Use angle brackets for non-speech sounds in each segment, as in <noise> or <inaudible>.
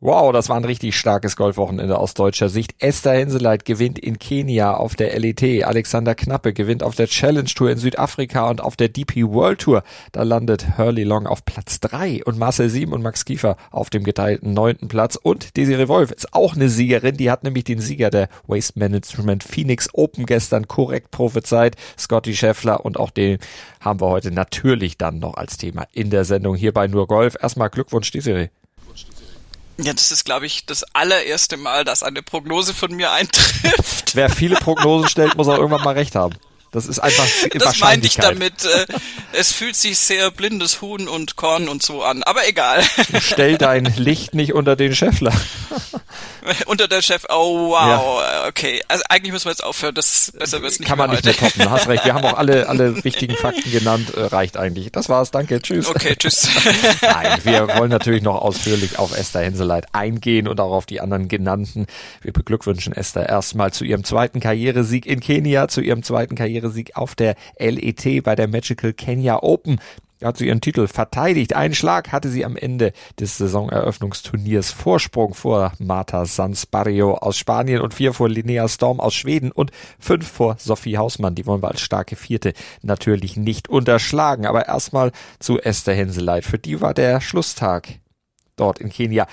Wow, das war ein richtig starkes Golfwochenende aus deutscher Sicht. Esther Henseleit gewinnt in Kenia auf der LET. Alexander Knappe gewinnt auf der Challenge Tour in Südafrika und auf der DP World Tour. Da landet Hurley Long auf Platz drei und Marcel Sieben und Max Kiefer auf dem geteilten neunten Platz. Und Desiree Wolf ist auch eine Siegerin. Die hat nämlich den Sieger der Waste Management Phoenix Open gestern korrekt prophezeit. Scotty Scheffler und auch den haben wir heute natürlich dann noch als Thema in der Sendung hier bei Nur Golf. Erstmal Glückwunsch, Desiree. Ja, das ist, glaube ich, das allererste Mal, dass eine Prognose von mir eintrifft. Wer viele Prognosen stellt, muss auch irgendwann mal recht haben. Das ist einfach <laughs> Das meinte ich damit. Äh, es fühlt sich sehr blindes Huhn und Korn und so an, aber egal. Stell dein <laughs> Licht nicht unter den Scheffler. <laughs> unter der Chef, oh wow, ja. okay. Also eigentlich müssen wir jetzt aufhören, das besser wird's nicht Kann man nicht mehr toppen, du hast recht. Wir haben auch alle, alle wichtigen Fakten genannt, äh, reicht eigentlich. Das war's, danke, tschüss. Okay, tschüss. Nein, wir wollen natürlich noch ausführlich auf Esther Henseleit eingehen und auch auf die anderen genannten. Wir beglückwünschen Esther erstmal zu ihrem zweiten Karrieresieg in Kenia, zu ihrem zweiten Karrieresieg auf der LET bei der Magical Kenya Open hat sie ihren Titel verteidigt. Einen Schlag hatte sie am Ende des Saisoneröffnungsturniers Vorsprung vor Marta Sansbarrio aus Spanien und vier vor Linnea Storm aus Schweden und fünf vor Sophie Hausmann. Die wollen wir als starke Vierte natürlich nicht unterschlagen. Aber erstmal zu Esther Henseleit. Für die war der Schlusstag dort in Kenia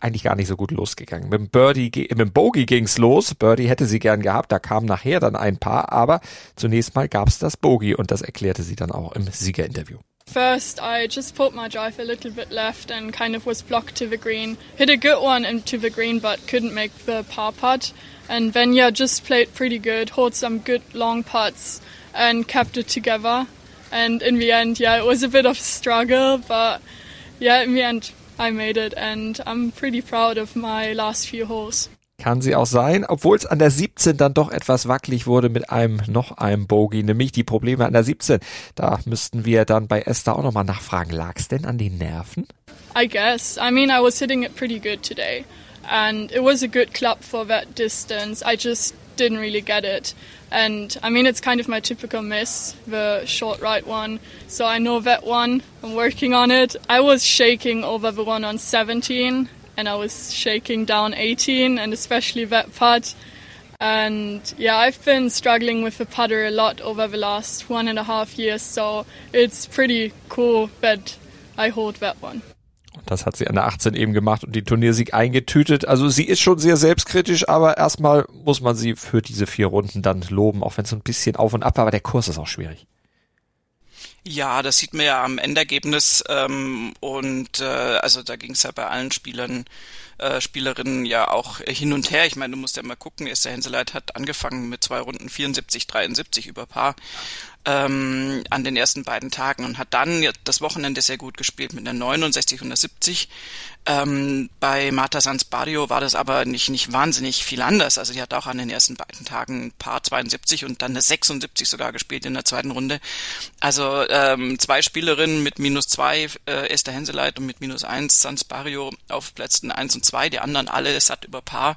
eigentlich gar nicht so gut losgegangen. Mit dem Birdie, mit dem Bogey ging's los. Birdie hätte sie gern gehabt, da kamen nachher dann ein paar, aber zunächst mal gab's das Bogey und das erklärte sie dann auch im Siegerinterview. First, I just put my drive a little bit left and kind of was blocked to the green. Hit a good one into the green, but couldn't make the par putt. And then, yeah, just played pretty good, hold some good long putts, and kept it together. And in the end, yeah, it was a bit of a struggle, but yeah, in the end, I made it, and I'm pretty proud of my last few holes. Kann sie auch sein, obwohl es an der 17 dann doch etwas wackelig wurde mit einem noch einem Bogey, nämlich die Probleme an der 17. Da müssten wir dann bei Esther auch nochmal nachfragen. Lag es denn an den Nerven? I guess. I mean, I was hitting it pretty good today. And it was a good club for that distance. I just didn't really get it. And I mean, it's kind of my typical miss, the short right one. So I know that one. I'm working on it. I was shaking over the one on 17 and I was shaking down 18 and especially that putt. And yeah, I've been struggling with the putter a lot over the last one and a half years, so it's pretty cool that I hold that one. Und das hat sie an der 18 eben gemacht und den Turniersieg eingetütet. Also sie ist schon sehr selbstkritisch, aber erstmal muss man sie für diese vier Runden dann loben, auch wenn es ein bisschen auf und ab war, aber der Kurs ist auch schwierig. Ja, das sieht man ja am Endergebnis ähm, und äh, also da ging es ja bei allen Spielern, äh, Spielerinnen ja auch hin und her. Ich meine, du musst ja mal gucken, Esther Henseleit hat angefangen mit zwei Runden 74, 73 über Paar ähm, an den ersten beiden Tagen und hat dann das Wochenende sehr gut gespielt mit einer 69 und einer 70. Ähm, bei Marta Sanz Barrio war das aber nicht, nicht wahnsinnig viel anders. Also die hat auch an den ersten beiden Tagen ein paar 72 und dann eine 76 sogar gespielt in der zweiten Runde. Also ähm, zwei Spielerinnen mit minus zwei, äh, Esther Henseleit und mit minus eins Sanz Barrio auf Plätzen eins und zwei, die anderen alle, es hat über Paar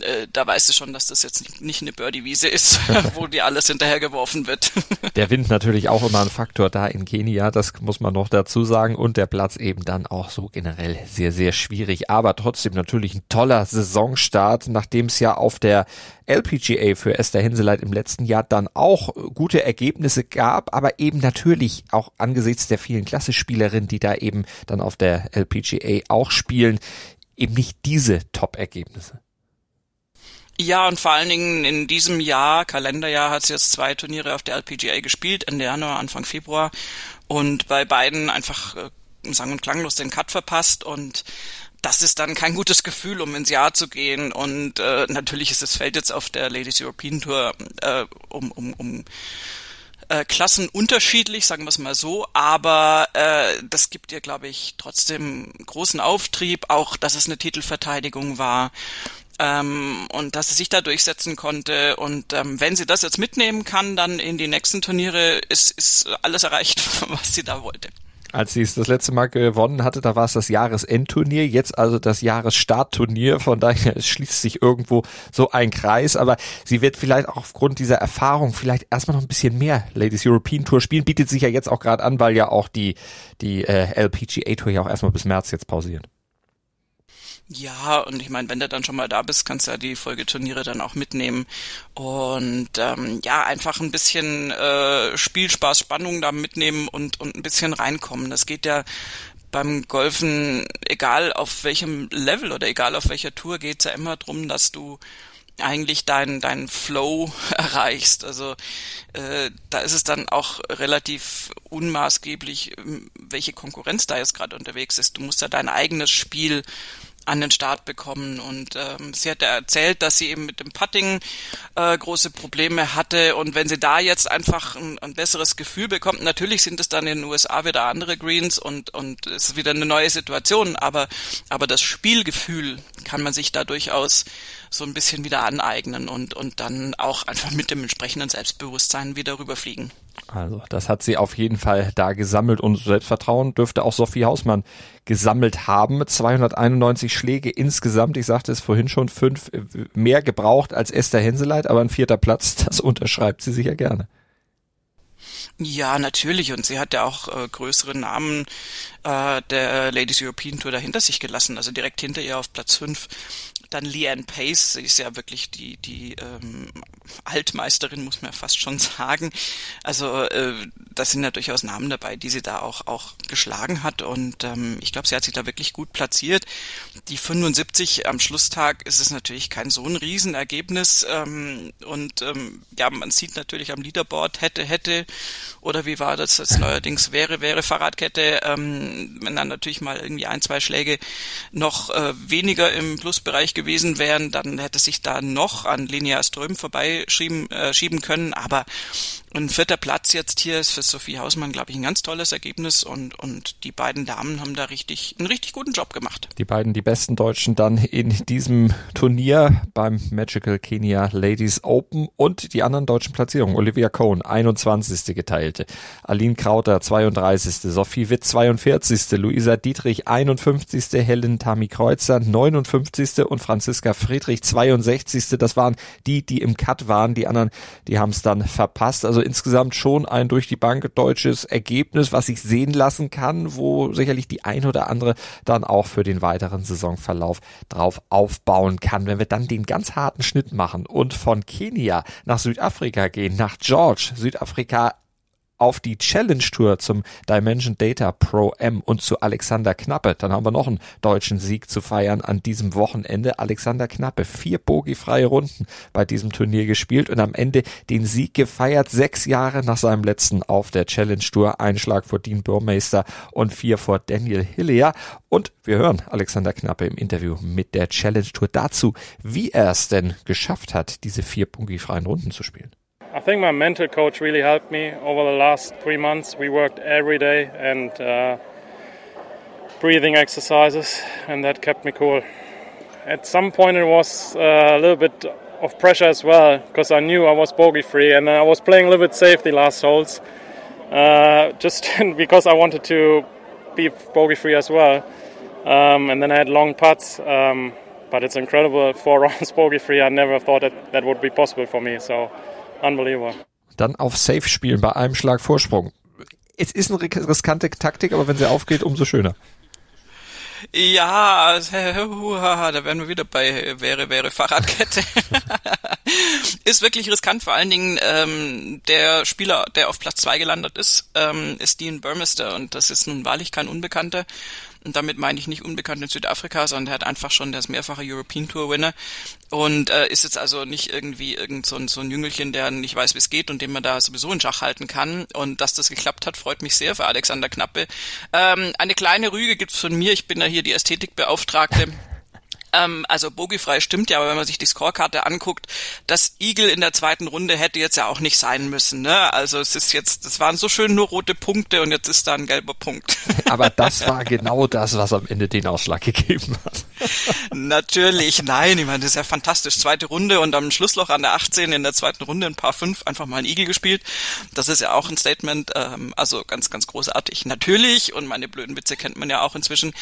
äh, da weißt du schon, dass das jetzt nicht eine Birdie-Wiese ist, <laughs> wo dir alles hinterhergeworfen wird. der Wind natürlich auch immer ein Faktor da in Kenia, das muss man noch dazu sagen. Und der Platz eben dann auch so generell sehr, sehr schwierig. Aber trotzdem natürlich ein toller Saisonstart, nachdem es ja auf der LPGA für Esther Hinseleit im letzten Jahr dann auch gute Ergebnisse gab, aber eben natürlich auch angesichts der vielen Klassespielerinnen, die da eben dann auf der LPGA auch spielen, eben nicht diese Top-Ergebnisse. Ja, und vor allen Dingen in diesem Jahr, Kalenderjahr, hat sie jetzt zwei Turniere auf der LPGA gespielt, Ende Januar, Anfang Februar. Und bei beiden einfach äh, sang- und klanglos den Cut verpasst und das ist dann kein gutes Gefühl, um ins Jahr zu gehen. Und äh, natürlich ist das Feld jetzt auf der Ladies European Tour äh, um, um, um äh, Klassen unterschiedlich, sagen wir es mal so, aber äh, das gibt ihr, glaube ich, trotzdem großen Auftrieb, auch dass es eine Titelverteidigung war ähm, und dass sie sich da durchsetzen konnte. Und ähm, wenn sie das jetzt mitnehmen kann, dann in die nächsten Turniere ist, ist alles erreicht, <laughs> was sie da wollte. Als sie es das letzte Mal gewonnen hatte, da war es das Jahresendturnier, jetzt also das Jahresstartturnier. Von daher schließt sich irgendwo so ein Kreis. Aber sie wird vielleicht auch aufgrund dieser Erfahrung vielleicht erstmal noch ein bisschen mehr Ladies European Tour spielen. Bietet sich ja jetzt auch gerade an, weil ja auch die, die äh, LPGA Tour ja auch erstmal bis März jetzt pausiert. Ja, und ich meine, wenn du dann schon mal da bist, kannst du ja die Folgeturniere dann auch mitnehmen. Und ähm, ja, einfach ein bisschen äh, Spielspaß, Spannung da mitnehmen und, und ein bisschen reinkommen. Das geht ja beim Golfen, egal auf welchem Level oder egal auf welcher Tour, geht's ja immer drum, dass du eigentlich deinen deinen Flow <laughs> erreichst. Also äh, da ist es dann auch relativ unmaßgeblich, welche Konkurrenz da jetzt gerade unterwegs ist. Du musst ja dein eigenes Spiel an den Start bekommen. Und ähm, sie hat ja erzählt, dass sie eben mit dem Putting äh, große Probleme hatte. Und wenn sie da jetzt einfach ein, ein besseres Gefühl bekommt, natürlich sind es dann in den USA wieder andere Greens und und es ist wieder eine neue Situation. Aber aber das Spielgefühl kann man sich da durchaus so ein bisschen wieder aneignen und und dann auch einfach mit dem entsprechenden Selbstbewusstsein wieder rüberfliegen. Also, das hat sie auf jeden Fall da gesammelt und Selbstvertrauen dürfte auch Sophie Hausmann gesammelt haben. 291 Schläge insgesamt. Ich sagte es vorhin schon, fünf mehr gebraucht als Esther Henseleit, aber ein vierter Platz, das unterschreibt sie sicher gerne. Ja, natürlich. Und sie hat ja auch äh, größere Namen äh, der Ladies European Tour dahinter sich gelassen. Also direkt hinter ihr auf Platz fünf dann Leanne Pace, sie ist ja wirklich die, die ähm, Altmeisterin, muss man fast schon <laughs> sagen. Also äh, das sind ja durchaus Namen dabei, die sie da auch, auch geschlagen hat. Und ähm, ich glaube, sie hat sich da wirklich gut platziert. Die 75 am Schlusstag ist es natürlich kein so ein Riesenergebnis. Ähm, und ähm, ja, man sieht natürlich am Leaderboard hätte, hätte, oder wie war das jetzt neuerdings wäre, wäre Fahrradkette, ähm, wenn dann natürlich mal irgendwie ein, zwei Schläge noch äh, weniger im Plusbereich gewesen gewesen wären, dann hätte sich da noch an Linia Ström vorbeischieben äh, schieben können. Aber ein vierter Platz jetzt hier ist für Sophie Hausmann, glaube ich, ein ganz tolles Ergebnis und, und die beiden Damen haben da richtig, einen richtig guten Job gemacht. Die beiden, die besten Deutschen dann in diesem Turnier beim Magical Kenya Ladies Open und die anderen deutschen Platzierungen. Olivia Cohn, 21. geteilte. Aline Krauter, 32. Sophie Witt, 42. Luisa Dietrich, 51. Helen Tami Kreuzer, 59. und Franziska Friedrich, 62. Das waren die, die im Cut waren. Die anderen, die haben es dann verpasst. Also insgesamt schon ein durch die Bank deutsches Ergebnis, was sich sehen lassen kann, wo sicherlich die ein oder andere dann auch für den weiteren Saisonverlauf drauf aufbauen kann. Wenn wir dann den ganz harten Schnitt machen und von Kenia nach Südafrika gehen, nach George, Südafrika auf die Challenge Tour zum Dimension Data Pro M und zu Alexander Knappe. Dann haben wir noch einen deutschen Sieg zu feiern an diesem Wochenende. Alexander Knappe, vier bogiefreie Runden bei diesem Turnier gespielt und am Ende den Sieg gefeiert. Sechs Jahre nach seinem letzten auf der Challenge Tour. Einschlag vor Dean Burmeister und vier vor Daniel Hillier. Und wir hören Alexander Knappe im Interview mit der Challenge Tour dazu, wie er es denn geschafft hat, diese vier bogiefreien Runden zu spielen. I think my mental coach really helped me over the last three months. We worked every day and uh, breathing exercises, and that kept me cool. At some point, it was uh, a little bit of pressure as well because I knew I was bogey free and I was playing a little bit safe the last holes, uh, just <laughs> because I wanted to be bogey free as well. Um, and then I had long putts. Um, but it's incredible four <laughs> rounds bogey free. I never thought that that would be possible for me. So Unbelievable. Dann auf Safe spielen bei einem Schlag Vorsprung. Es ist eine riskante Taktik, aber wenn sie aufgeht, umso schöner. Ja, da wären wir wieder bei wäre wäre Fahrradkette. <laughs> ist wirklich riskant, vor allen Dingen ähm, der Spieler, der auf Platz zwei gelandet ist, ähm, ist Dean Burmester und das ist nun wahrlich kein Unbekannter. Und damit meine ich nicht unbekannt in Südafrika, sondern er hat einfach schon das mehrfache European Tour Winner und äh, ist jetzt also nicht irgendwie irgend so ein, so ein Jüngelchen, der nicht weiß, wie es geht und den man da sowieso in Schach halten kann. Und dass das geklappt hat, freut mich sehr für Alexander Knappe. Ähm, eine kleine Rüge gibt's von mir. Ich bin ja hier die Ästhetikbeauftragte. Ähm, also bogiefrei stimmt ja, aber wenn man sich die Scorekarte anguckt, das Igel in der zweiten Runde hätte jetzt ja auch nicht sein müssen. Ne? Also es ist jetzt, das waren so schön nur rote Punkte und jetzt ist da ein gelber Punkt. <laughs> aber das war genau das, was am Ende den Ausschlag gegeben hat. Natürlich, nein, ich meine, das ist ja fantastisch. Zweite Runde und am Schlussloch an der 18 in der zweiten Runde ein paar fünf einfach mal ein Igel gespielt. Das ist ja auch ein Statement, ähm, also ganz, ganz großartig. Natürlich, und meine blöden Witze kennt man ja auch inzwischen,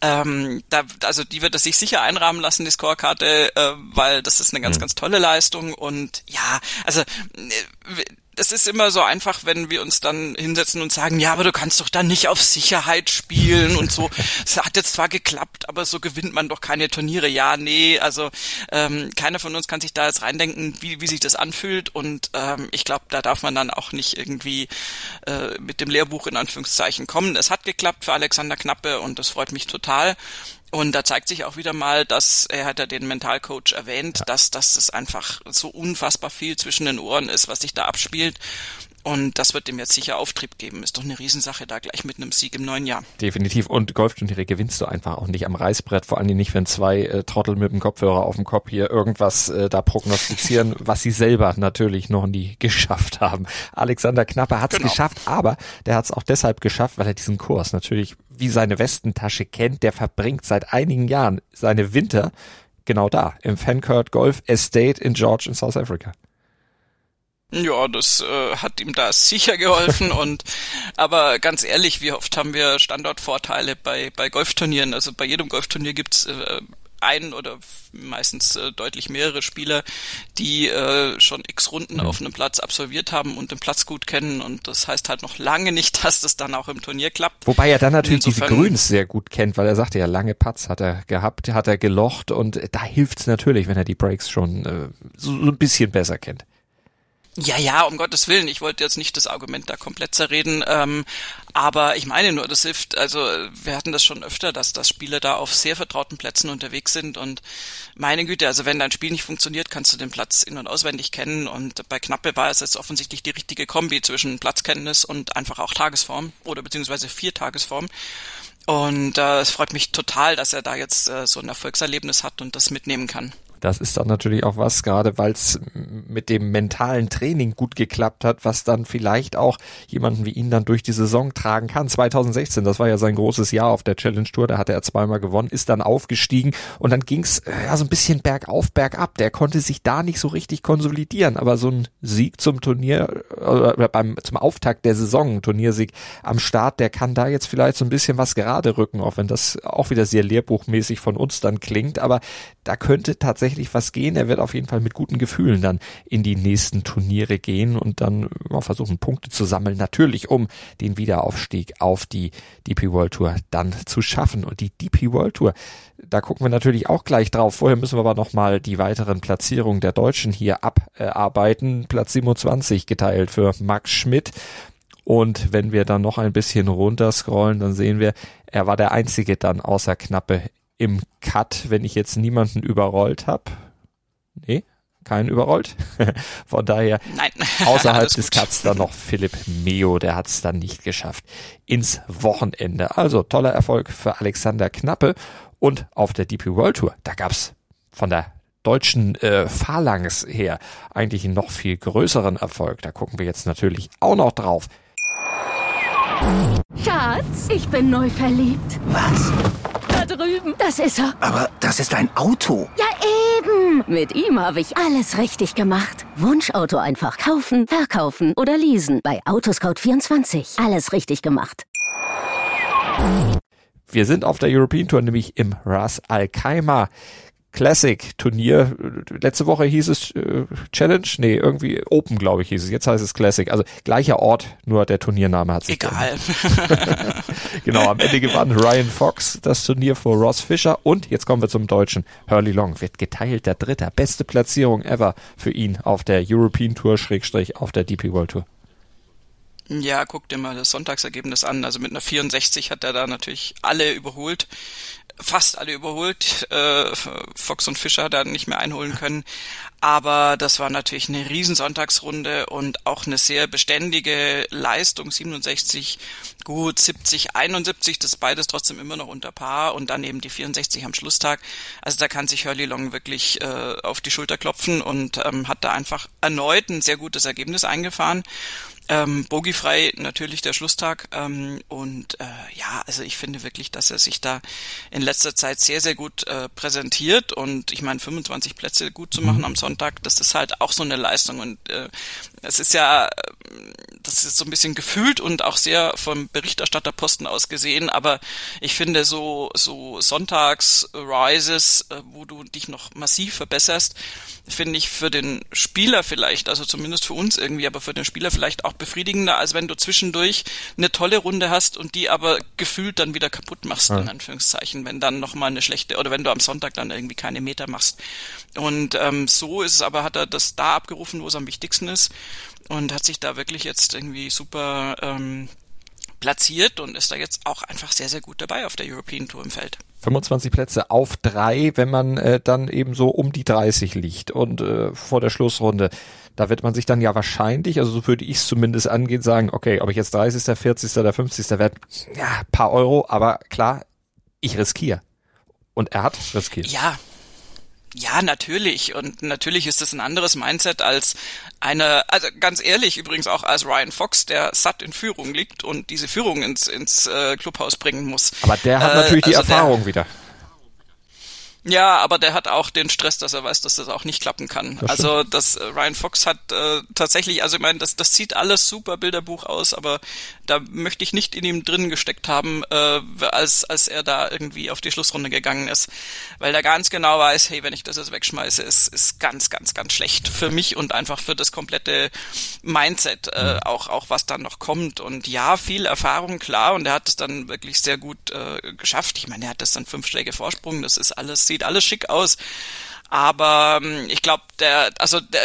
ähm, da, also die wird es sich sicher einrahmen lassen, die Scorekarte, äh, weil das ist eine ganz, mhm. ganz tolle Leistung und ja, also äh, es ist immer so einfach, wenn wir uns dann hinsetzen und sagen, ja, aber du kannst doch dann nicht auf Sicherheit spielen und so. <laughs> Es hat jetzt zwar geklappt, aber so gewinnt man doch keine Turniere. Ja, nee, also ähm, keiner von uns kann sich da jetzt reindenken, wie, wie sich das anfühlt und ähm, ich glaube, da darf man dann auch nicht irgendwie äh, mit dem Lehrbuch in Anführungszeichen kommen. Es hat geklappt für Alexander Knappe und das freut mich total. Und da zeigt sich auch wieder mal, dass er hat ja den Mentalcoach erwähnt, ja. dass, dass es einfach so unfassbar viel zwischen den Ohren ist, was sich da abspielt. Und das wird dem jetzt sicher Auftrieb geben. Ist doch eine Riesensache da gleich mit einem Sieg im neuen Jahr. Definitiv. Und Golfturniere gewinnst du einfach auch nicht am Reißbrett. Vor allem nicht, wenn zwei äh, Trottel mit dem Kopfhörer auf dem Kopf hier irgendwas äh, da prognostizieren, <laughs> was sie selber natürlich noch nie geschafft haben. Alexander Knappe hat es genau. geschafft, aber der hat es auch deshalb geschafft, weil er diesen Kurs natürlich wie seine Westentasche kennt. Der verbringt seit einigen Jahren seine Winter genau da, im Fankurt Golf Estate in George in South Africa. Ja, das äh, hat ihm da sicher geholfen <laughs> und aber ganz ehrlich, wie oft haben wir Standortvorteile bei bei Golfturnieren? Also bei jedem Golfturnier gibt's äh, einen oder meistens äh, deutlich mehrere Spieler, die äh, schon x Runden mhm. auf einem Platz absolviert haben und den Platz gut kennen und das heißt halt noch lange nicht, <laughs> dass das dann auch im Turnier klappt. Wobei er dann natürlich Insofern, diese Grüns sehr gut kennt, weil er sagte ja, lange Putts hat er gehabt, hat er gelocht und da hilft's natürlich, wenn er die Breaks schon äh, so, so ein bisschen besser kennt. Ja, ja, um Gottes Willen. Ich wollte jetzt nicht das Argument da komplett zerreden, ähm, aber ich meine nur, das hilft. Also wir hatten das schon öfter, dass dass Spieler da auf sehr vertrauten Plätzen unterwegs sind und meine Güte, also wenn dein Spiel nicht funktioniert, kannst du den Platz in und auswendig kennen und bei Knappe war es jetzt offensichtlich die richtige Kombi zwischen Platzkenntnis und einfach auch Tagesform oder beziehungsweise vier Tagesform. Und äh, es freut mich total, dass er da jetzt äh, so ein Erfolgserlebnis hat und das mitnehmen kann. Das ist dann natürlich auch was, gerade weil es mit dem mentalen Training gut geklappt hat, was dann vielleicht auch jemanden wie ihn dann durch die Saison tragen kann. 2016, das war ja sein großes Jahr auf der Challenge Tour, da hatte er zweimal gewonnen, ist dann aufgestiegen und dann ging's äh, ja so ein bisschen bergauf, bergab. Der konnte sich da nicht so richtig konsolidieren, aber so ein Sieg zum Turnier oder beim zum Auftakt der Saison, Turniersieg am Start, der kann da jetzt vielleicht so ein bisschen was gerade rücken, auch wenn das auch wieder sehr lehrbuchmäßig von uns dann klingt, aber da könnte tatsächlich was gehen. Er wird auf jeden Fall mit guten Gefühlen dann in die nächsten Turniere gehen und dann versuchen, Punkte zu sammeln. Natürlich, um den Wiederaufstieg auf die DP World Tour dann zu schaffen. Und die DP World Tour, da gucken wir natürlich auch gleich drauf. Vorher müssen wir aber nochmal die weiteren Platzierungen der Deutschen hier abarbeiten. Platz 27 geteilt für Max Schmidt. Und wenn wir dann noch ein bisschen runterscrollen, dann sehen wir, er war der einzige dann außer Knappe im Cut, wenn ich jetzt niemanden überrollt habe. Nee, keinen überrollt. <laughs> Von daher Nein. <laughs> außerhalb des Cuts dann noch Philipp Meo, der hat es dann nicht geschafft ins Wochenende. Also toller Erfolg für Alexander Knappe und auf der DP World Tour, da gab's von der deutschen äh, Phalanx her eigentlich einen noch viel größeren Erfolg. Da gucken wir jetzt natürlich auch noch drauf. Schatz, ich bin neu verliebt. Was? Da drüben. Das ist er. Aber das ist ein Auto. Ja, eben. Mit ihm habe ich alles richtig gemacht. Wunschauto einfach kaufen, verkaufen oder leasen. Bei Autoscout24. Alles richtig gemacht. Wir sind auf der European Tour, nämlich im Ras Al Khaimah Classic Turnier. Letzte Woche hieß es äh, Challenge, nee, irgendwie Open, glaube ich, hieß es. Jetzt heißt es Classic. Also gleicher Ort, nur der Turniername hat sich Egal. <laughs> genau, am Ende gewann Ryan Fox das Turnier vor Ross Fischer und jetzt kommen wir zum Deutschen. Hurley Long wird geteilt der Dritter. Beste Platzierung ever für ihn auf der European Tour, Schrägstrich auf der DP World Tour. Ja, guck dir mal das Sonntagsergebnis an. Also mit einer 64 hat er da natürlich alle überholt fast alle überholt. Äh, Fox und Fischer da nicht mehr einholen können. Aber das war natürlich eine riesen Sonntagsrunde und auch eine sehr beständige Leistung. 67 Gut, 70, 71, das ist beides trotzdem immer noch unter Paar und dann eben die 64 am Schlusstag. Also da kann sich Hurley Long wirklich äh, auf die Schulter klopfen und ähm, hat da einfach erneut ein sehr gutes Ergebnis eingefahren. Ähm, bogiefrei natürlich der Schlusstag. Ähm, und äh, ja, also ich finde wirklich, dass er sich da in letzter Zeit sehr, sehr gut äh, präsentiert. Und ich meine, 25 Plätze gut zu machen mhm. am Sonntag, das ist halt auch so eine Leistung. Und äh, es ist ja, das ist so ein bisschen gefühlt und auch sehr vom Berichterstatterposten aus gesehen, aber ich finde so, so Sonntags-Rises, äh, wo du dich noch massiv verbesserst, finde ich für den Spieler vielleicht, also zumindest für uns irgendwie, aber für den Spieler vielleicht auch befriedigender, als wenn du zwischendurch eine tolle Runde hast und die aber gefühlt dann wieder kaputt machst, ja. in Anführungszeichen, wenn dann nochmal eine schlechte, oder wenn du am Sonntag dann irgendwie keine Meter machst. Und ähm, so ist es aber, hat er das da abgerufen, wo es am wichtigsten ist und hat sich da wirklich jetzt irgendwie super ähm, platziert und ist da jetzt auch einfach sehr, sehr gut dabei auf der European Tour im Feld. 25 Plätze auf drei, wenn man äh, dann eben so um die 30 liegt und äh, vor der Schlussrunde. Da wird man sich dann ja wahrscheinlich, also so würde ich es zumindest angehen, sagen, okay, ob ich jetzt 30., 40. oder 50. werde, ja, paar Euro, aber klar, ich riskiere. Und er hat riskiert. Ja, ja, natürlich. Und natürlich ist das ein anderes Mindset als eine, also ganz ehrlich übrigens auch als Ryan Fox, der satt in Führung liegt und diese Führung ins, ins äh, Clubhaus bringen muss. Aber der hat äh, natürlich die also Erfahrung der, wieder. Ja, aber der hat auch den Stress, dass er weiß, dass das auch nicht klappen kann. Das also das äh, Ryan Fox hat äh, tatsächlich, also ich meine, das, das sieht alles super Bilderbuch aus, aber da möchte ich nicht in ihm drin gesteckt haben, äh, als als er da irgendwie auf die Schlussrunde gegangen ist, weil er ganz genau weiß, hey, wenn ich das jetzt wegschmeiße, ist ist ganz ganz ganz schlecht für mich und einfach für das komplette Mindset, äh, mhm. auch auch was dann noch kommt und ja, viel Erfahrung klar und er hat es dann wirklich sehr gut äh, geschafft. Ich meine, er hat das dann fünf Schläge Vorsprung, das ist alles sieht alles schick aus. Aber ähm, ich glaube, der, also der,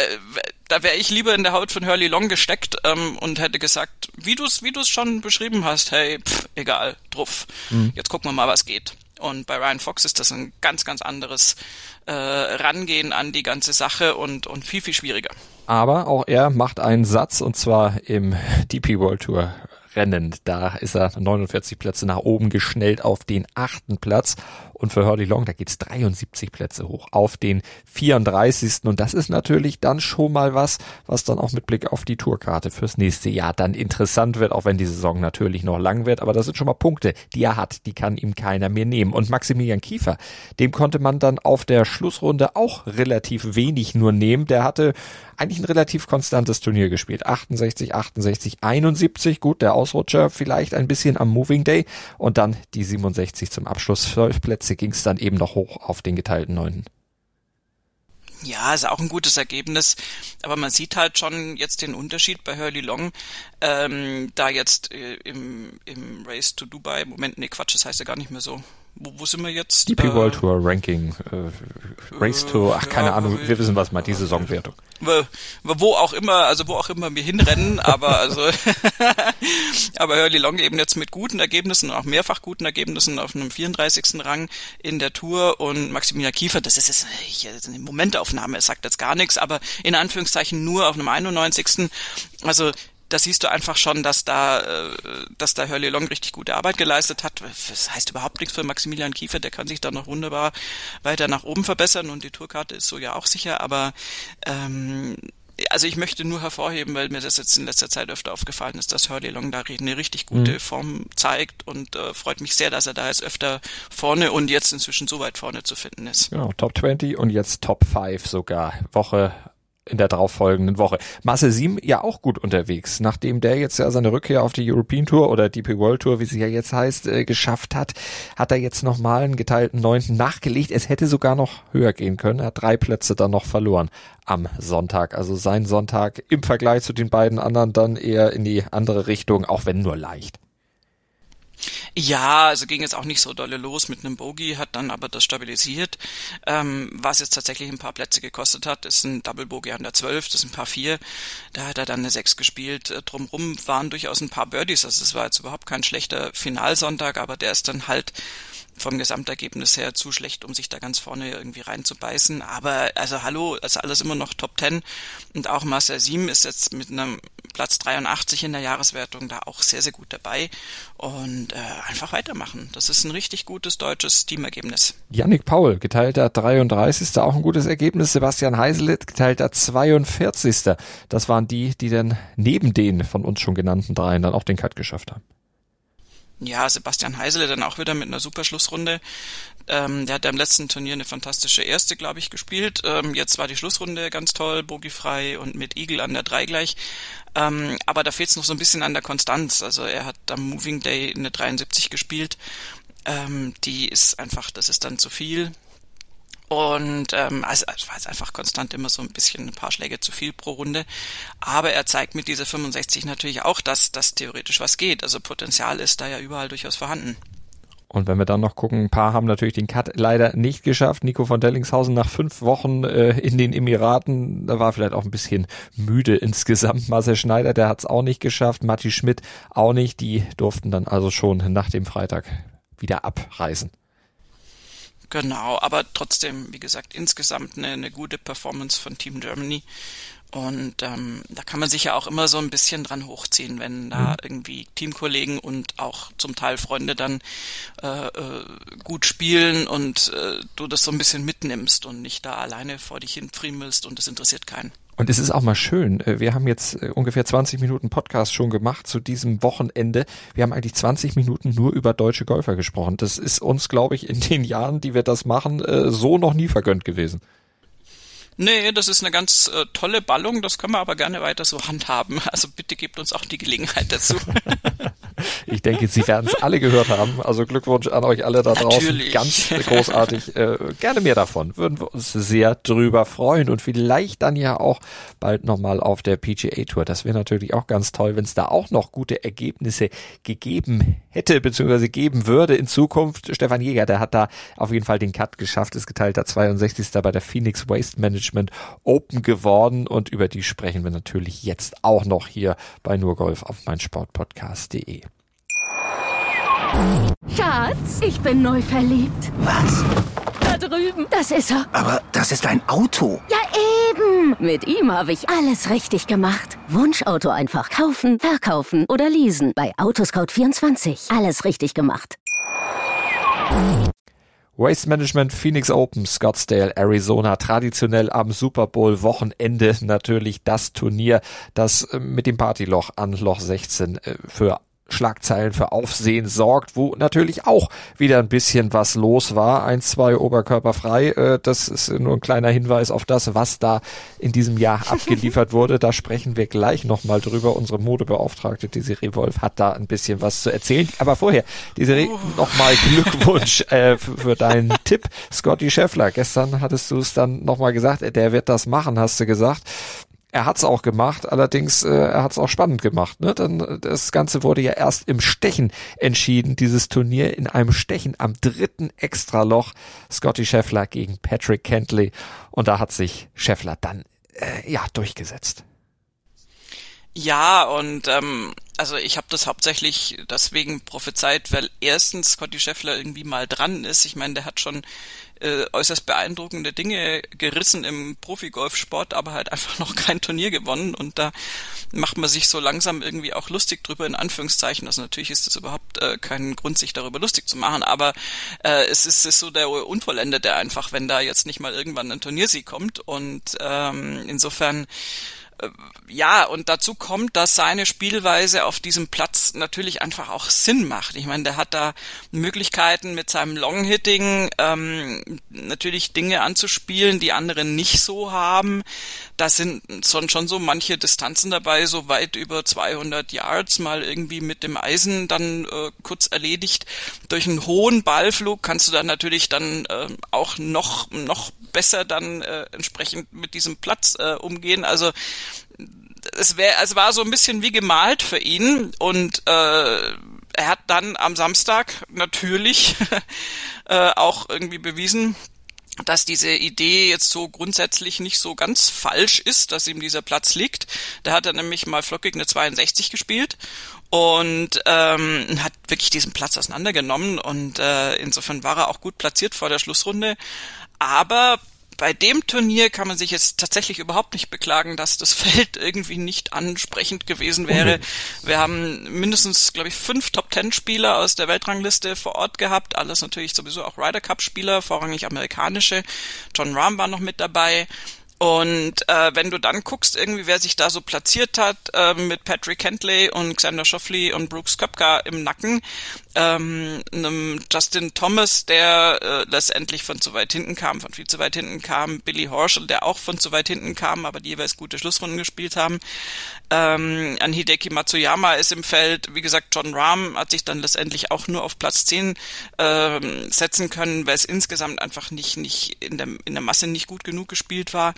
da wäre ich lieber in der Haut von Hurley Long gesteckt ähm, und hätte gesagt, wie du es wie du's schon beschrieben hast, hey, pff, egal, druff. Mhm. Jetzt gucken wir mal, was geht. Und bei Ryan Fox ist das ein ganz, ganz anderes äh, Rangehen an die ganze Sache und, und viel, viel schwieriger. Aber auch er macht einen Satz und zwar im <laughs> DP World Tour Rennen. Da ist er 49 Plätze nach oben geschnellt auf den achten Platz. Und für Hurley Long, da geht's 73 Plätze hoch auf den 34. Und das ist natürlich dann schon mal was, was dann auch mit Blick auf die Tourkarte fürs nächste Jahr dann interessant wird, auch wenn die Saison natürlich noch lang wird. Aber das sind schon mal Punkte, die er hat. Die kann ihm keiner mehr nehmen. Und Maximilian Kiefer, dem konnte man dann auf der Schlussrunde auch relativ wenig nur nehmen. Der hatte eigentlich ein relativ konstantes Turnier gespielt. 68, 68, 71. Gut, der Ausrutscher vielleicht ein bisschen am Moving Day und dann die 67 zum Abschluss. Zwölf Plätze ging es dann eben noch hoch auf den geteilten Neunten. Ja, ist auch ein gutes Ergebnis, aber man sieht halt schon jetzt den Unterschied bei Hurley Long, ähm, da jetzt äh, im, im Race to Dubai, Moment, nee, Quatsch, das heißt ja gar nicht mehr so wo, wo sind wir jetzt? DP äh, World Tour Ranking, äh, Race Tour, ach keine ja, Ahnung, wir wissen was mal, die Saisonwertung. Wo auch immer, also wo auch immer wir hinrennen, <laughs> aber also <laughs> aber Hurley Long eben jetzt mit guten Ergebnissen, auch mehrfach guten Ergebnissen auf einem 34. Rang in der Tour und Maximilian Kiefer, das ist jetzt eine Momentaufnahme, er sagt jetzt gar nichts, aber in Anführungszeichen nur auf einem 91. Also da siehst du einfach schon, dass da, äh, dass da Hurley Long richtig gute Arbeit geleistet hat. Das heißt überhaupt nichts für Maximilian Kiefer, der kann sich da noch wunderbar weiter nach oben verbessern und die Tourkarte ist so ja auch sicher, aber ähm, also ich möchte nur hervorheben, weil mir das jetzt in letzter Zeit öfter aufgefallen ist, dass Hurley Long da eine richtig gute mhm. Form zeigt und äh, freut mich sehr, dass er da jetzt öfter vorne und jetzt inzwischen so weit vorne zu finden ist. Genau, Top 20 und jetzt Top 5 sogar. Woche in der darauffolgenden Woche. Marcel Siem ja auch gut unterwegs, nachdem der jetzt ja seine Rückkehr auf die European Tour oder DP World Tour, wie sie ja jetzt heißt, äh, geschafft hat, hat er jetzt nochmal einen geteilten Neunten nachgelegt. Es hätte sogar noch höher gehen können. Er hat drei Plätze dann noch verloren am Sonntag. Also sein Sonntag im Vergleich zu den beiden anderen dann eher in die andere Richtung, auch wenn nur leicht. Ja, also ging es auch nicht so dolle los mit einem Bogey, hat dann aber das stabilisiert. Ähm, was jetzt tatsächlich ein paar Plätze gekostet hat, ist ein Double Bogey an der 12, das ist ein paar 4. Da hat er dann eine 6 gespielt. Äh, drumrum waren durchaus ein paar Birdies, also es war jetzt überhaupt kein schlechter Finalsonntag, aber der ist dann halt vom Gesamtergebnis her zu schlecht, um sich da ganz vorne irgendwie reinzubeißen. Aber also hallo, also alles immer noch Top 10 und auch Marcel Siem ist jetzt mit einem Platz 83 in der Jahreswertung da auch sehr, sehr gut dabei und äh, einfach weitermachen. Das ist ein richtig gutes deutsches Teamergebnis. Yannick Paul, geteilter 33. auch ein gutes Ergebnis. Sebastian Heiselit, geteilter 42. Das waren die, die dann neben den von uns schon genannten dreien dann auch den Cut geschafft haben. Ja, Sebastian Heisele dann auch wieder mit einer super Schlussrunde. Ähm, der hat ja im letzten Turnier eine fantastische erste, glaube ich, gespielt. Ähm, jetzt war die Schlussrunde ganz toll, bogiefrei und mit Eagle an der 3 gleich. Ähm, aber da fehlt es noch so ein bisschen an der Konstanz. Also er hat am Moving Day eine 73 gespielt. Ähm, die ist einfach, das ist dann zu viel. Und ähm, also es war jetzt einfach konstant immer so ein bisschen ein paar Schläge zu viel pro Runde. Aber er zeigt mit dieser 65 natürlich auch, dass das theoretisch was geht. Also Potenzial ist da ja überall durchaus vorhanden. Und wenn wir dann noch gucken, ein paar haben natürlich den Cut leider nicht geschafft. Nico von Dellingshausen nach fünf Wochen äh, in den Emiraten, da war vielleicht auch ein bisschen müde insgesamt. Marcel Schneider, der hat es auch nicht geschafft. Matti Schmidt auch nicht. Die durften dann also schon nach dem Freitag wieder abreisen. Genau, aber trotzdem, wie gesagt, insgesamt eine, eine gute Performance von Team Germany. Und ähm, da kann man sich ja auch immer so ein bisschen dran hochziehen, wenn da mhm. irgendwie Teamkollegen und auch zum Teil Freunde dann äh, äh, gut spielen und äh, du das so ein bisschen mitnimmst und nicht da alleine vor dich hin friemelst und das interessiert keinen. Und es ist auch mal schön. Äh, wir haben jetzt äh, ungefähr 20 Minuten Podcast schon gemacht zu diesem Wochenende. Wir haben eigentlich 20 Minuten nur über deutsche Golfer gesprochen. Das ist uns, glaube ich, in den Jahren, die wir das machen, äh, so noch nie vergönnt gewesen. Nee, das ist eine ganz äh, tolle Ballung, das können wir aber gerne weiter so handhaben. Also bitte gebt uns auch die Gelegenheit dazu. <laughs> ich denke, Sie werden es alle gehört haben. Also Glückwunsch an euch alle da draußen. Natürlich. Ganz großartig. Äh, gerne mehr davon. Würden wir uns sehr drüber freuen und vielleicht dann ja auch bald nochmal auf der PGA Tour. Das wäre natürlich auch ganz toll, wenn es da auch noch gute Ergebnisse gegeben hätte, beziehungsweise geben würde in Zukunft. Stefan Jäger, der hat da auf jeden Fall den Cut geschafft, ist geteilter 62. bei der Phoenix Waste Management Open geworden und über die sprechen wir natürlich jetzt auch noch hier bei Nurgolf auf meinsportpodcast.de. Schatz, ich bin neu verliebt. Was? Da drüben. Das ist er. Aber das ist ein Auto. Ja, eben. Mit ihm habe ich alles richtig gemacht. Wunschauto einfach kaufen, verkaufen oder leasen. Bei Autoscout24. Alles richtig gemacht. Waste Management Phoenix Open Scottsdale, Arizona, traditionell am Super Bowl Wochenende <laughs> natürlich das Turnier, das äh, mit dem Partyloch an Loch 16 äh, für Schlagzeilen für Aufsehen sorgt, wo natürlich auch wieder ein bisschen was los war. Eins, zwei Oberkörper frei. Äh, das ist nur ein kleiner Hinweis auf das, was da in diesem Jahr <laughs> abgeliefert wurde. Da sprechen wir gleich nochmal drüber. Unsere Modebeauftragte Desiree Wolf hat da ein bisschen was zu erzählen. Aber vorher, Desiree, oh. nochmal Glückwunsch <laughs> äh, für, für deinen Tipp. Scotty Scheffler, gestern hattest du es dann nochmal gesagt, der wird das machen, hast du gesagt er hat's auch gemacht, allerdings äh, er hat's auch spannend gemacht. Ne? Dann das Ganze wurde ja erst im Stechen entschieden, dieses Turnier in einem Stechen am dritten Extraloch. Scotty Scheffler gegen Patrick Kentley und da hat sich Scheffler dann äh, ja durchgesetzt. Ja, und ähm, also ich habe das hauptsächlich deswegen prophezeit, weil erstens Scotty Scheffler irgendwie mal dran ist. Ich meine, der hat schon äh, äußerst beeindruckende Dinge gerissen im Profi-Golfsport, aber halt einfach noch kein Turnier gewonnen und da macht man sich so langsam irgendwie auch lustig drüber, in Anführungszeichen. Also natürlich ist das überhaupt äh, kein Grund, sich darüber lustig zu machen, aber äh, es ist, ist so der Unvollendete einfach, wenn da jetzt nicht mal irgendwann ein Turniersieg kommt und ähm, insofern ja, und dazu kommt, dass seine Spielweise auf diesem Platz natürlich einfach auch Sinn macht. Ich meine, der hat da Möglichkeiten mit seinem Long-Hitting ähm, natürlich Dinge anzuspielen, die andere nicht so haben. Da sind schon, schon so manche Distanzen dabei, so weit über 200 Yards mal irgendwie mit dem Eisen dann äh, kurz erledigt. Durch einen hohen Ballflug kannst du dann natürlich dann äh, auch noch, noch besser dann äh, entsprechend mit diesem Platz äh, umgehen. Also es wäre, es war so ein bisschen wie gemalt für ihn und äh, er hat dann am Samstag natürlich <laughs> äh, auch irgendwie bewiesen, dass diese Idee jetzt so grundsätzlich nicht so ganz falsch ist, dass ihm dieser Platz liegt. Da hat er nämlich mal flockig eine 62 gespielt und ähm, hat wirklich diesen Platz auseinandergenommen und äh, insofern war er auch gut platziert vor der Schlussrunde. Aber bei dem Turnier kann man sich jetzt tatsächlich überhaupt nicht beklagen, dass das Feld irgendwie nicht ansprechend gewesen wäre. Wir haben mindestens, glaube ich, fünf Top-Ten-Spieler aus der Weltrangliste vor Ort gehabt. Alles natürlich sowieso auch Ryder Cup-Spieler, vorrangig amerikanische. John Rahm war noch mit dabei. Und äh, wenn du dann guckst, irgendwie wer sich da so platziert hat, äh, mit Patrick Kentley und Xander Schauffele und Brooks Köpka im Nacken, ähm, einem Justin Thomas, der äh, letztendlich von zu weit hinten kam, von viel zu weit hinten kam, Billy Horschel, der auch von zu weit hinten kam, aber die jeweils gute Schlussrunden gespielt haben. Ähm, an Hideki Matsuyama ist im Feld, wie gesagt, John Rahm hat sich dann letztendlich auch nur auf Platz 10 ähm, setzen können, weil es insgesamt einfach nicht, nicht in der, in der Masse nicht gut genug gespielt war.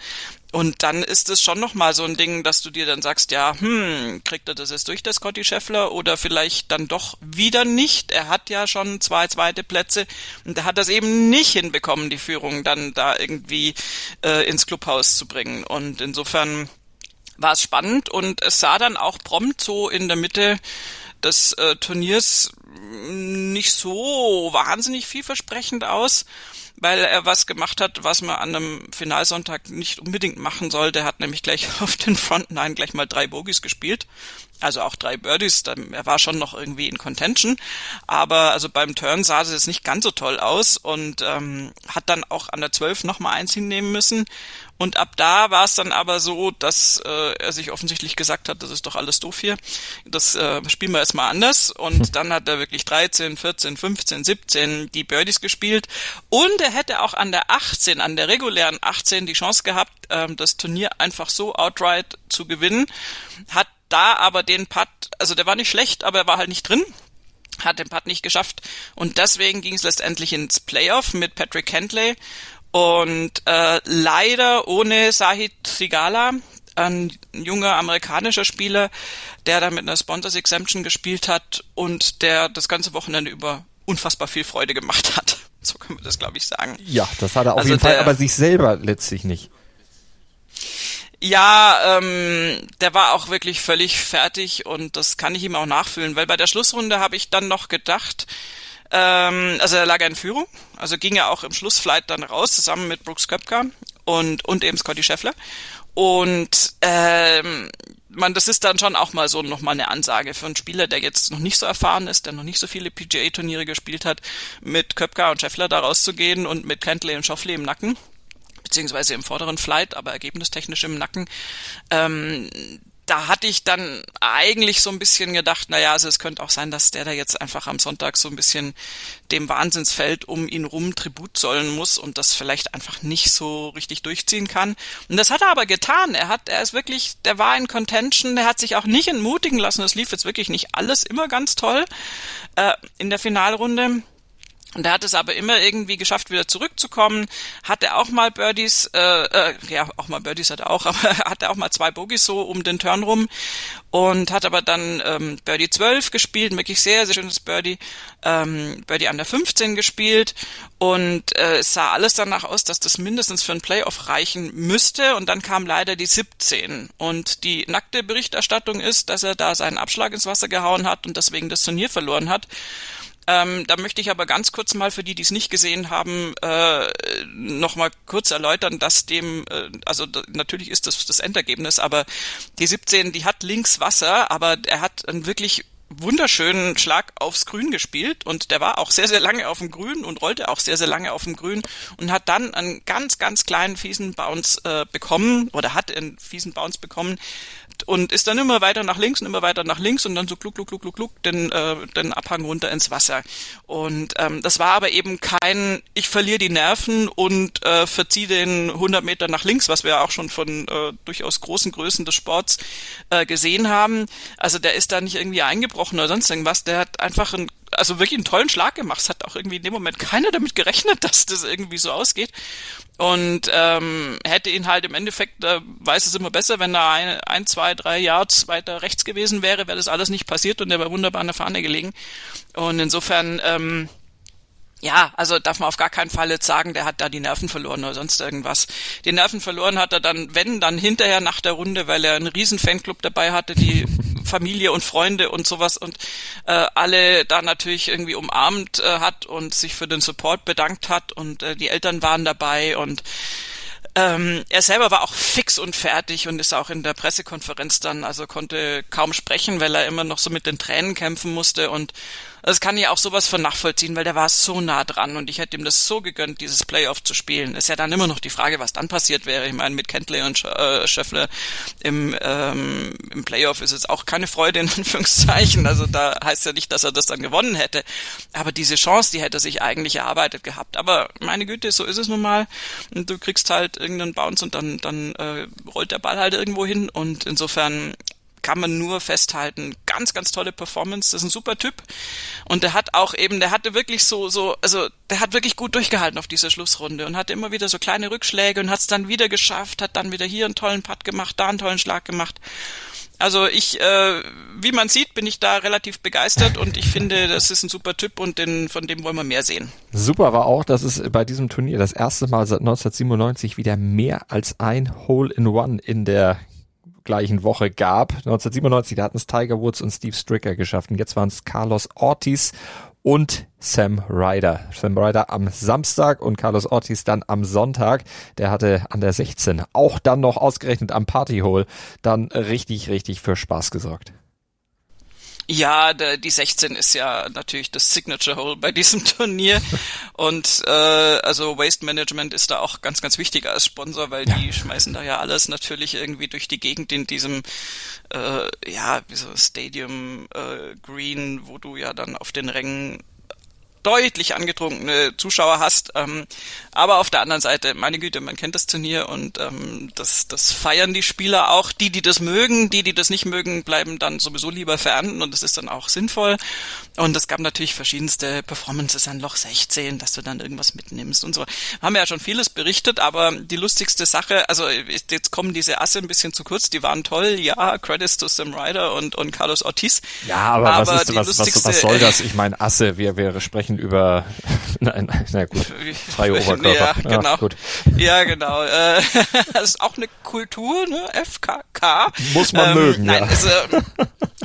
Und dann ist es schon nochmal so ein Ding, dass du dir dann sagst, ja, hm, kriegt er das jetzt durch, der Scotty Scheffler, oder vielleicht dann doch wieder nicht. Er hat ja schon zwei zweite Plätze und er hat das eben nicht hinbekommen, die Führung dann da irgendwie äh, ins Clubhaus zu bringen. Und insofern war es spannend und es sah dann auch prompt so in der Mitte des äh, Turniers nicht so wahnsinnig vielversprechend aus weil er was gemacht hat, was man an einem Finalsonntag nicht unbedingt machen soll. Der hat nämlich gleich <laughs> auf den Front Nine gleich mal drei Bogies gespielt. Also auch drei Birdies, er war schon noch irgendwie in Contention, aber also beim Turn sah es jetzt nicht ganz so toll aus und ähm, hat dann auch an der 12 nochmal eins hinnehmen müssen und ab da war es dann aber so, dass äh, er sich offensichtlich gesagt hat, das ist doch alles doof hier. Das äh, spielen wir jetzt mal anders. Und dann hat er wirklich 13, 14, 15, 17 die Birdies gespielt. Und er hätte auch an der 18, an der regulären 18 die Chance gehabt, ähm, das Turnier einfach so outright zu gewinnen. Hat da aber den Putt, also der war nicht schlecht, aber er war halt nicht drin hat den Putt nicht geschafft und deswegen ging es letztendlich ins Playoff mit Patrick Kentley und äh, leider ohne Sahid Sigala, ein junger amerikanischer Spieler, der da mit einer Sponsors Exemption gespielt hat und der das ganze Wochenende über unfassbar viel Freude gemacht hat. <laughs> So kann man das, glaube ich, sagen. Ja, das hat er auf also jeden der, Fall, aber sich selber letztlich nicht. Ja, ähm, der war auch wirklich völlig fertig und das kann ich ihm auch nachfühlen, weil bei der Schlussrunde habe ich dann noch gedacht, ähm, also er lag in Führung, also ging er auch im Schlussflight dann raus, zusammen mit Brooks Köpka und, und eben Scotty Scheffler. Und ähm, man, das ist dann schon auch mal so nochmal eine Ansage für einen Spieler, der jetzt noch nicht so erfahren ist, der noch nicht so viele PGA-Turniere gespielt hat, mit Köpka und Scheffler da rauszugehen und mit Kentley und Schoffley im Nacken beziehungsweise im vorderen Flight, aber ergebnistechnisch im Nacken. Ähm, da hatte ich dann eigentlich so ein bisschen gedacht, naja, also es könnte auch sein, dass der da jetzt einfach am Sonntag so ein bisschen dem Wahnsinnsfeld um ihn rum Tribut zollen muss und das vielleicht einfach nicht so richtig durchziehen kann. Und das hat er aber getan. Er hat, er ist wirklich, der war in Contention, der hat sich auch nicht entmutigen lassen. Es lief jetzt wirklich nicht alles immer ganz toll äh, in der Finalrunde. Und er hat es aber immer irgendwie geschafft, wieder zurückzukommen. Hat er auch mal Birdies, äh, äh, ja, auch mal Birdies hat er auch, <laughs> aber hat er auch mal zwei Bogies so um den Turn rum und hat aber dann ähm, Birdie 12 gespielt, wirklich sehr, sehr schönes Birdie, ähm, Birdie an der 15 gespielt und äh, es sah alles danach aus, dass das mindestens für ein Playoff reichen müsste und dann kam leider die 17 und die nackte Berichterstattung ist, dass er da seinen Abschlag ins Wasser gehauen hat und deswegen das Turnier verloren hat. Ähm, da möchte ich aber ganz kurz mal für die, die es nicht gesehen haben, äh, noch mal kurz erläutern, dass dem, äh, also natürlich ist das das Endergebnis, aber die 17, die hat links Wasser, aber er hat einen wirklich wunderschönen Schlag aufs Grün gespielt und der war auch sehr, sehr lange auf dem Grün und rollte auch sehr, sehr lange auf dem Grün und hat dann einen ganz, ganz kleinen fiesen Bounce äh, bekommen oder hat einen fiesen Bounce bekommen, und ist dann immer weiter nach links und immer weiter nach links und dann so gluck, gluck, gluck, gluck, gluck den, äh, den Abhang runter ins Wasser. Und ähm, das war aber eben kein, ich verliere die Nerven und äh, verziehe den 100 Meter nach links, was wir auch schon von äh, durchaus großen Größen des Sports äh, gesehen haben. Also der ist da nicht irgendwie eingebrochen oder sonst irgendwas. Der hat einfach ein also wirklich einen tollen Schlag gemacht. Es hat auch irgendwie in dem Moment keiner damit gerechnet, <laughs> dass das irgendwie so ausgeht. Und ähm, hätte ihn halt im Endeffekt, äh, weiß es immer besser, wenn er ein, ein, zwei, drei Yards weiter rechts gewesen wäre, wäre das alles nicht passiert und er wäre wunderbar an der Fahne gelegen. Und insofern ähm, ja, also darf man auf gar keinen Fall jetzt sagen, der hat da die Nerven verloren oder sonst irgendwas. Die Nerven verloren hat er dann, wenn, dann hinterher nach der Runde, weil er einen riesen Fanclub dabei hatte, die <laughs> Familie und Freunde und sowas und äh, alle da natürlich irgendwie umarmt äh, hat und sich für den Support bedankt hat und äh, die Eltern waren dabei und ähm, er selber war auch fix und fertig und ist auch in der Pressekonferenz dann, also konnte kaum sprechen, weil er immer noch so mit den Tränen kämpfen musste und das kann ich auch sowas von nachvollziehen, weil der war so nah dran und ich hätte ihm das so gegönnt, dieses Playoff zu spielen. Ist ja dann immer noch die Frage, was dann passiert wäre. Ich meine, mit Kentley und äh, Schöffler im, ähm, im Playoff ist es auch keine Freude, in <laughs> Anführungszeichen. Also da heißt ja nicht, dass er das dann gewonnen hätte. Aber diese Chance, die hätte er sich eigentlich erarbeitet gehabt. Aber meine Güte, so ist es nun mal. Und du kriegst halt irgendeinen Bounce und dann, dann äh, rollt der Ball halt irgendwo hin. Und insofern kann man nur festhalten. Ganz, ganz tolle Performance. Das ist ein super Typ. Und der hat auch eben, der hatte wirklich so, so, also der hat wirklich gut durchgehalten auf dieser Schlussrunde und hatte immer wieder so kleine Rückschläge und hat es dann wieder geschafft, hat dann wieder hier einen tollen Putt gemacht, da einen tollen Schlag gemacht. Also ich, äh, wie man sieht, bin ich da relativ begeistert und ich finde, das ist ein super Typ und den, von dem wollen wir mehr sehen. Super war auch, dass es bei diesem Turnier das erste Mal seit 1997 wieder mehr als ein Hole in One in der gleichen Woche gab. 1997, da hatten es Tiger Woods und Steve Stricker geschafft. Und jetzt waren es Carlos Ortiz und Sam Ryder. Sam Ryder am Samstag und Carlos Ortiz dann am Sonntag. Der hatte an der 16 auch dann noch ausgerechnet am Partyhole dann richtig, richtig für Spaß gesorgt. Ja, der, die 16 ist ja natürlich das Signature Hole bei diesem <laughs> Turnier. Und äh, also Waste Management ist da auch ganz, ganz wichtig als Sponsor, weil die schmeißen da ja alles natürlich irgendwie durch die Gegend in diesem äh, ja wie so Stadium äh, Green, wo du ja dann auf den Rängen deutlich angetrunkene Zuschauer hast. Ähm, aber auf der anderen Seite, meine Güte, man kennt das Turnier und ähm, das, das feiern die Spieler auch. Die, die das mögen, die, die das nicht mögen, bleiben dann sowieso lieber fern und das ist dann auch sinnvoll. Und es gab natürlich verschiedenste Performances an Loch 16, dass du dann irgendwas mitnimmst und so. Haben wir ja schon vieles berichtet, aber die lustigste Sache, also jetzt kommen diese Asse ein bisschen zu kurz, die waren toll, ja, Credits to Sam Ryder und, und Carlos Ortiz. Ja, aber, aber was, ist, was, was, was soll das? Ich meine, Asse, wir, wir sprechen über, <laughs> nein, na gut, freie Oberkörper. Ja, genau. Ja, gut. Ja, genau. Äh, <laughs> das ist auch eine Kultur, ne? FKK. Muss man ähm, mögen, nein, ja. Es, äh,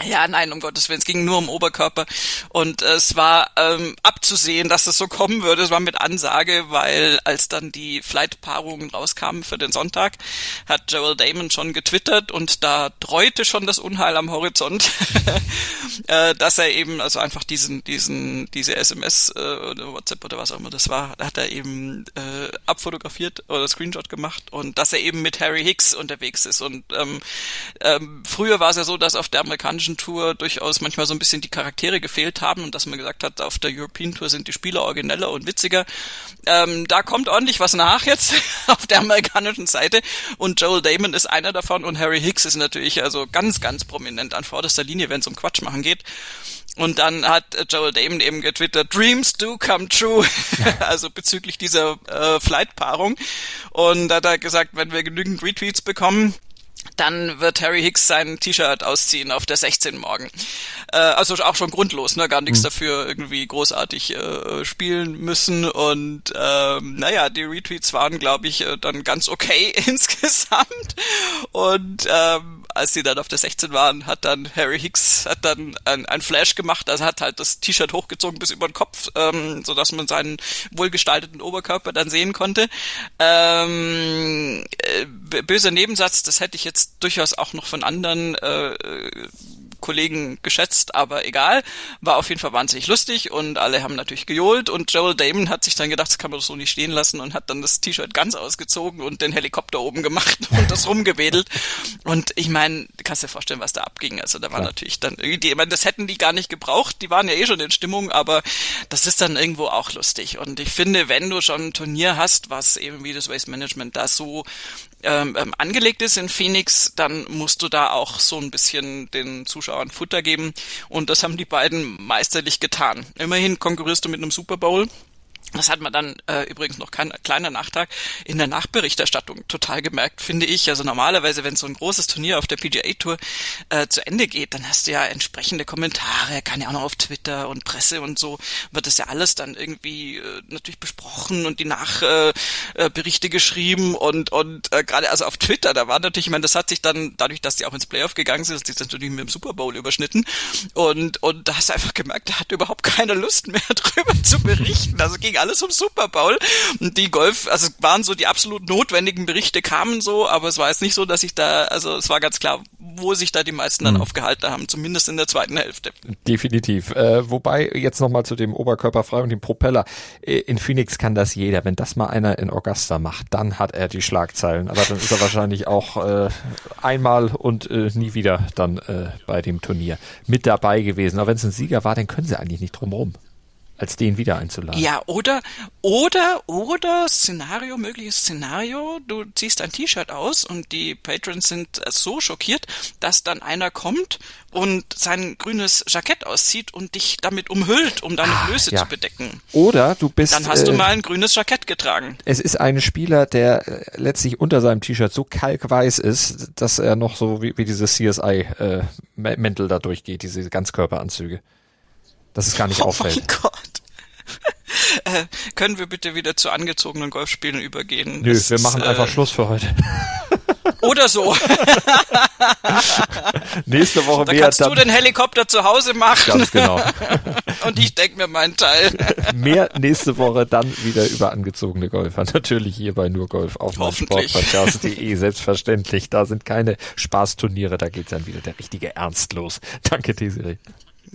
ja, nein, um Gottes Willen, es ging nur um Oberkörper. Und es war ähm, abzusehen, dass es so kommen würde. Es war mit Ansage, weil als dann die Flight-Paarungen rauskamen für den Sonntag, hat Joel Damon schon getwittert und da dreute schon das Unheil am Horizont, <laughs> äh, dass er eben, also einfach diesen, diesen, diese SMS äh, oder WhatsApp oder was auch immer das war, hat er eben äh, abfotografiert oder Screenshot gemacht und dass er eben mit Harry Hicks unterwegs ist. Und ähm, ähm, früher war es ja so, dass auf der amerikanischen Tour durchaus manchmal so ein bisschen die Charaktere gefehlt haben und dass man gesagt hat, auf der European Tour sind die Spieler origineller und witziger. Ähm, da kommt ordentlich was nach jetzt <laughs> auf der amerikanischen Seite und Joel Damon ist einer davon und Harry Hicks ist natürlich also ganz, ganz prominent an vorderster Linie, wenn es um Quatsch machen geht. Und dann hat Joel Damon eben getwittert, Dreams do come true, <laughs> also bezüglich dieser äh, Flight-Paarung. Und da hat er gesagt, wenn wir genügend Retweets bekommen, dann wird Harry Hicks sein T-Shirt ausziehen auf der 16 morgen. Äh, also auch schon grundlos, ne? Gar nichts mhm. dafür irgendwie großartig äh, spielen müssen. Und ähm, naja, die Retweets waren, glaube ich, äh, dann ganz okay <laughs> insgesamt. Und ähm, als sie dann auf der 16 waren, hat dann Harry Hicks hat dann ein, ein Flash gemacht, also hat halt das T-Shirt hochgezogen bis über den Kopf, ähm, so dass man seinen wohlgestalteten Oberkörper dann sehen konnte. Ähm, äh, böser Nebensatz, das hätte ich jetzt durchaus auch noch von anderen äh, Kollegen geschätzt, aber egal. War auf jeden Fall wahnsinnig lustig und alle haben natürlich gejohlt und Joel Damon hat sich dann gedacht, das kann man doch so nicht stehen lassen und hat dann das T-Shirt ganz ausgezogen und den Helikopter oben gemacht <laughs> und das rumgewedelt. Und ich meine, du kannst dir vorstellen, was da abging. Also da war ja. natürlich dann irgendwie, ich meine, das hätten die gar nicht gebraucht, die waren ja eh schon in Stimmung, aber das ist dann irgendwo auch lustig. Und ich finde, wenn du schon ein Turnier hast, was eben wie das Waste Management da so ähm, ähm, angelegt ist in Phoenix, dann musst du da auch so ein bisschen den Zuschauern Futter geben. Und das haben die beiden meisterlich getan. Immerhin konkurrierst du mit einem Super Bowl. Das hat man dann äh, übrigens noch kein kleiner Nachtrag in der Nachberichterstattung total gemerkt, finde ich. Also normalerweise, wenn so ein großes Turnier auf der PGA Tour äh, zu Ende geht, dann hast du ja entsprechende Kommentare, kann ja auch noch auf Twitter und Presse und so wird das ja alles dann irgendwie äh, natürlich besprochen und die Nachberichte äh, geschrieben und und äh, gerade also auf Twitter, da war natürlich, ich meine, das hat sich dann dadurch, dass die auch ins Playoff gegangen sind, das ist natürlich mit dem Super Bowl überschnitten und und da hast du einfach gemerkt, der hat überhaupt keine Lust mehr <laughs> drüber zu berichten. Also ging alles um Super Bowl. Und die Golf, also es waren so die absolut notwendigen Berichte kamen so, aber es war jetzt nicht so, dass ich da, also es war ganz klar, wo sich da die meisten dann mhm. aufgehalten haben, zumindest in der zweiten Hälfte. Definitiv. Äh, wobei jetzt nochmal zu dem Oberkörperfrei und dem Propeller. Äh, in Phoenix kann das jeder. Wenn das mal einer in Augusta macht, dann hat er die Schlagzeilen. Aber dann ist er wahrscheinlich auch äh, einmal und äh, nie wieder dann äh, bei dem Turnier mit dabei gewesen. Aber wenn es ein Sieger war, dann können sie eigentlich nicht drumherum als den wieder einzuladen. Ja, oder, oder, oder Szenario, mögliches Szenario, du ziehst ein T-Shirt aus und die Patrons sind so schockiert, dass dann einer kommt und sein grünes Jackett auszieht und dich damit umhüllt, um deine ah, Blöße ja. zu bedecken. Oder du bist. Dann hast äh, du mal ein grünes Jackett getragen. Es ist ein Spieler, der äh, letztlich unter seinem T-Shirt so kalkweiß ist, dass er noch so wie, wie diese CSI-Mäntel äh, da durchgeht, diese Ganzkörperanzüge dass es gar nicht oh auffällt. Oh mein Gott. <laughs> Äh, können wir bitte wieder zu angezogenen Golfspielen übergehen? Nö, es wir machen äh, einfach Schluss für heute. <laughs> Oder so. <laughs> Nächste Woche da mehr. Kannst du den Helikopter zu Hause machen. Ganz genau. Und ich denke mir meinen Teil. mehr nächste Woche dann wieder über angezogene Golfer. Natürlich hier bei nur Golf auf Sportpodcast.de. Selbstverständlich. Da sind keine Spaßturniere. Da geht's dann wieder der richtige Ernst los. Danke, Desiree.